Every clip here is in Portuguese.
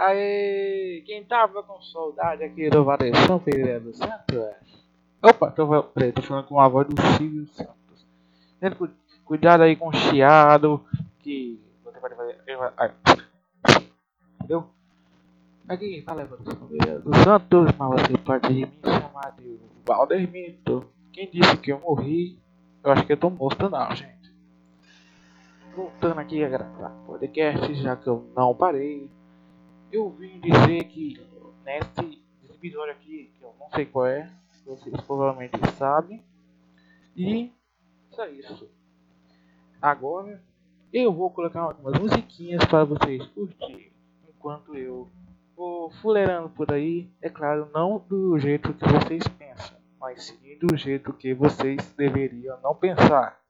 Aí, quem tava com saudade aqui do Variação Pereira dos Santos? Opa, tô, tô falando com a voz do Silvio Santos. Tendo cuidado aí com o chiado, que você pode fazer. Entendeu? Aqui quem fala é Variação Pereira dos Santos, mas você pode me chamar de Valdermito. Quem disse que eu morri? Eu acho que eu tô morto não, gente. Voltando aqui a gravar podcast, já que eu não parei eu vim dizer que nesse episódio aqui, que eu não sei qual é, vocês provavelmente sabem, e só isso. Agora eu vou colocar algumas musiquinhas para vocês curtirem, enquanto eu vou fuleirando por aí, é claro, não do jeito que vocês pensam, mas sim do jeito que vocês deveriam não pensar.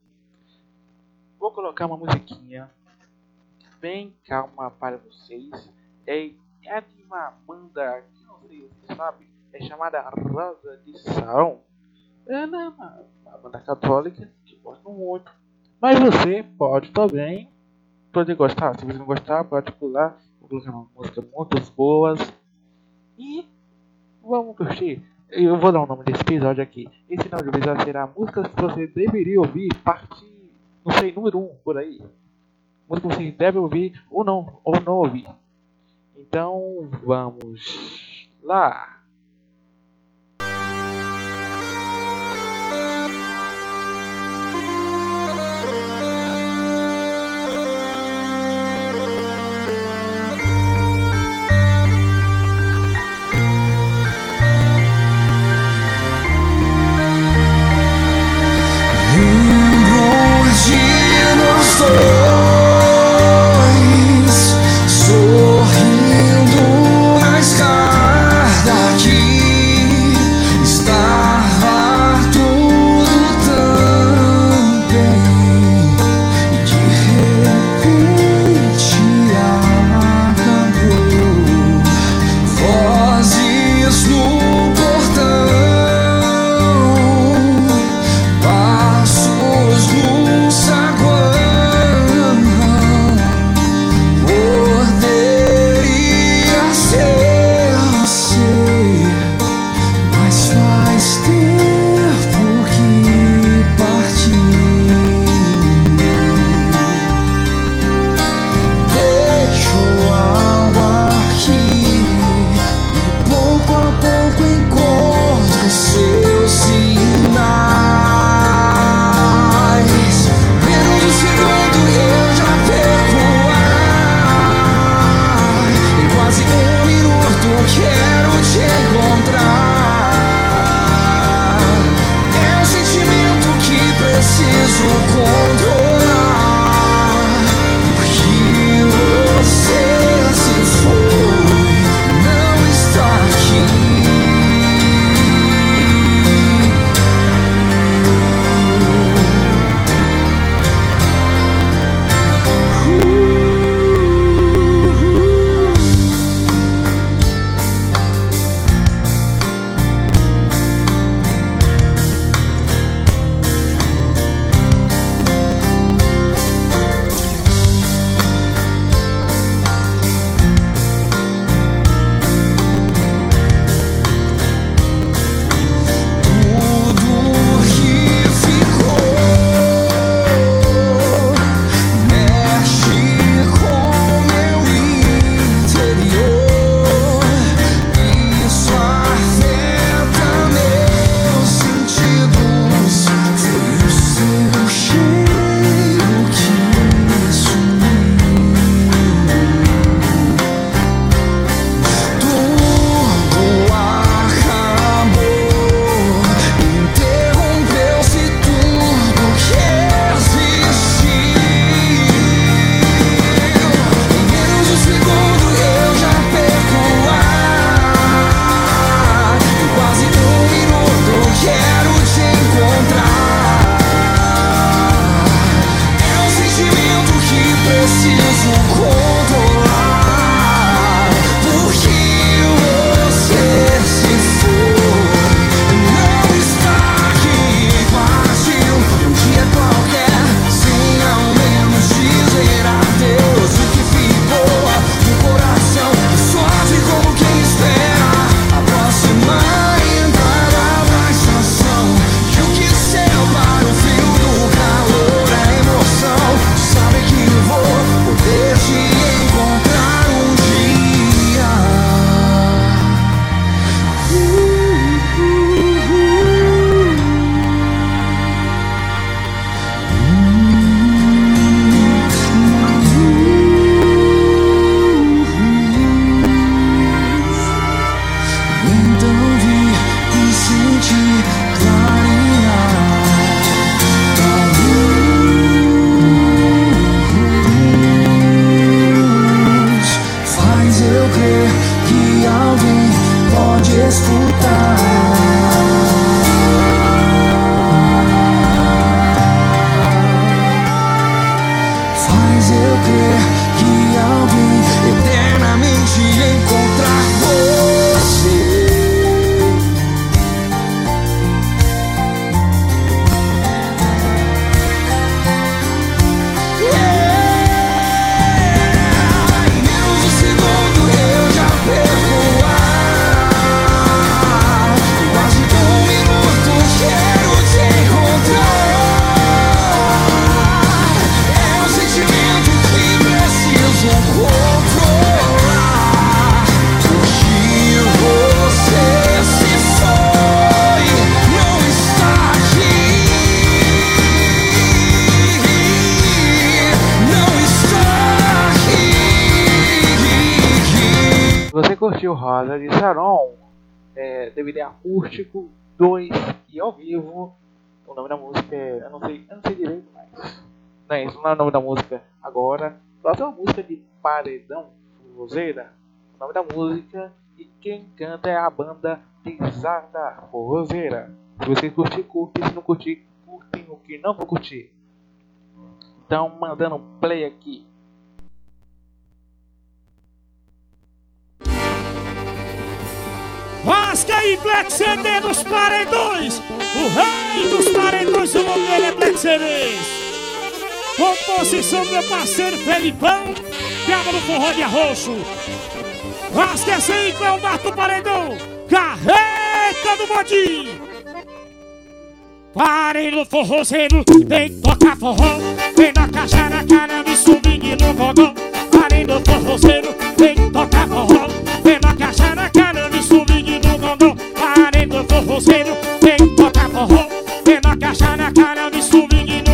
Vou colocar uma musiquinha bem calma para vocês é, é de uma banda que não sei se sabe, é chamada Rosa de Saron. É né, uma, uma banda católica que gosto muito. Mas você pode também pode gostar. Se você não gostar, pode pular. Vou colocar uma música muito boas. E vamos curtir. Eu vou dar o nome desse episódio aqui. Esse nome do episódio será músicas que você deveria ouvir, parte, não sei, número 1 um, por aí. Música que você deve ouvir ou não, ou não ouvir. Então vamos lá. Curtiu Rosa de Saron, é, DVD acústico 2 e ao vivo. O nome da música é. Eu não sei, eu não sei direito, mas. Não é isso, não é o nome da música agora. Próxima uma música de Paredão Forrozeira. O nome da música e quem canta é a banda Pisada Forrozeira. Se você curtir, curte. Se não curtir, curtem o que não vou curtir. Então, mandando play aqui. Rasga aí, Black CD dos paredões. O rei dos paredões, o nome dele é Black. Composição do meu parceiro Felipão, Pega no forró de arroxo. Rasga essa aí, Cleomar do Paredão. Carreta do bodinho. Parem no forrozeiro, vem tocar forró Vem na caixa na cara, me swing no gogó Parem no forrozeiro, vem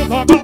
swing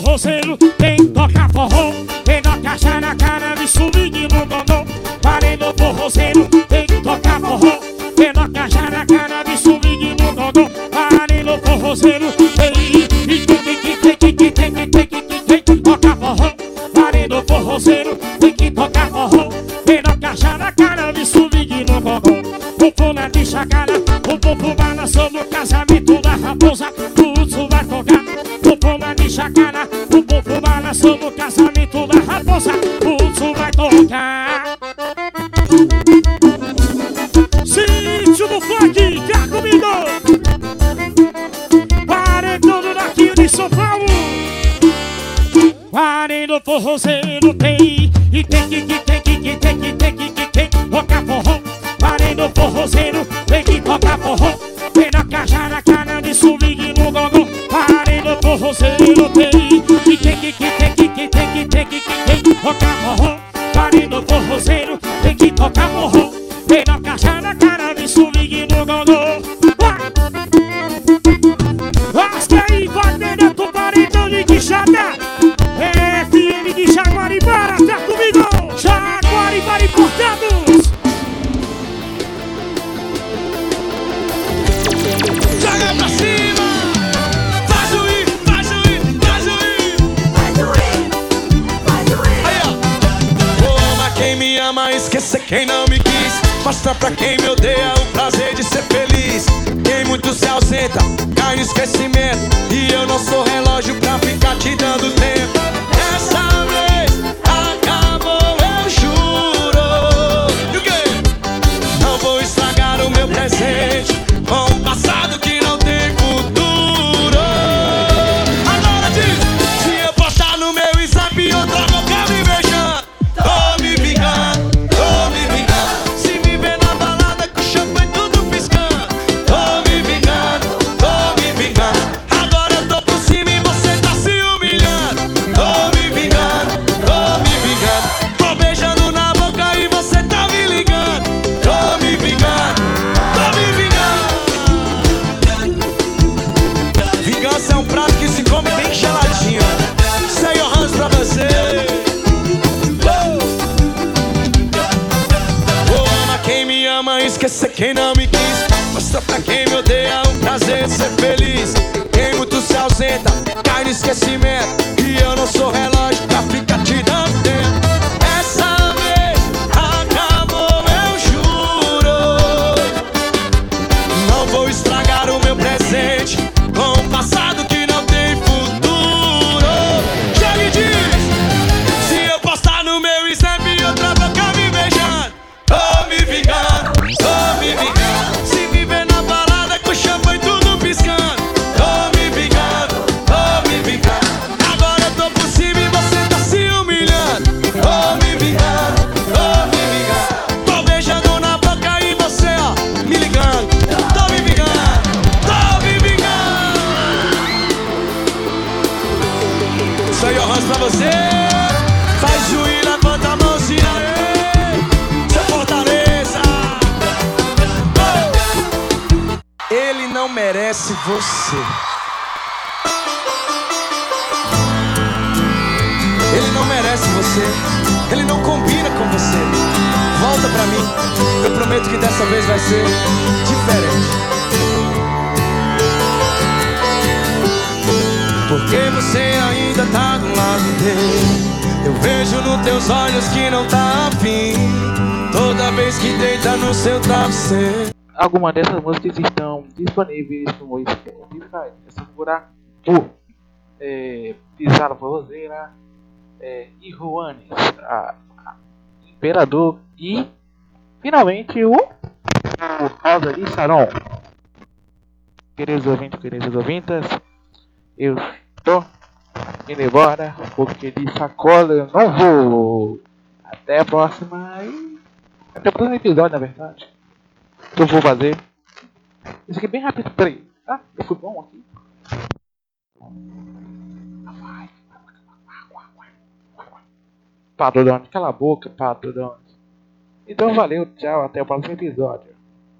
forrozeiro Vem tocar forró Vem na caixa na cara Me swing no gogó Parem no forrozeiro Vem tocar forró Vem na caixa na cara Me swing no gogó Parem no forrozeiro Vem e tem que tem que tem que tem que tem que tem tocar forró Parem no forrozeiro Tem que tocar forró na caixa na cara Me swing no O fona de chacana O povo balançou no casamento da raposa No forrozeiro tem. E tem que, que tem que, que tem que, tem que, que tem. Tocar forró. No forrozeiro Tem. Que tocar forró. Vem na caixa na cara de swing no gogó. No forrozeiro tem. E tem que, que tem que, que tem que, tem que, que tem. Tocar forró ama, esqueça quem não me quis. Mostra pra quem me odeia o prazer de ser feliz. Quem muito se ausenta, cai no esquecimento. E eu não sou relógio pra ficar te dando tempo. Essa vez cai Ele não merece você. Ele não merece você. Ele não combina com você. Volta pra mim. Eu prometo que dessa vez vai ser diferente. Porque você ainda tá do lado dele. Eu vejo nos teus olhos que não tá afim. Toda vez que deita no seu travesseiro. Algumas dessas músicas estão disponíveis no Spotify. É só procurar por é, Pisada Forrozeira, é, e Juanes, a, a Imperador e finalmente o, o Rosa de Saron. Queridos ouvintes, queridas ouvintas, eu estou indo embora porque de sacola eu não vou. Até a próxima e até o próximo episódio, na verdade. Que eu vou fazer. Isso aqui é bem rápido, peraí. Ah, eu fui bom aqui. Pato Dono, cala a boca, Pato Dono. Então valeu, tchau, até o próximo episódio.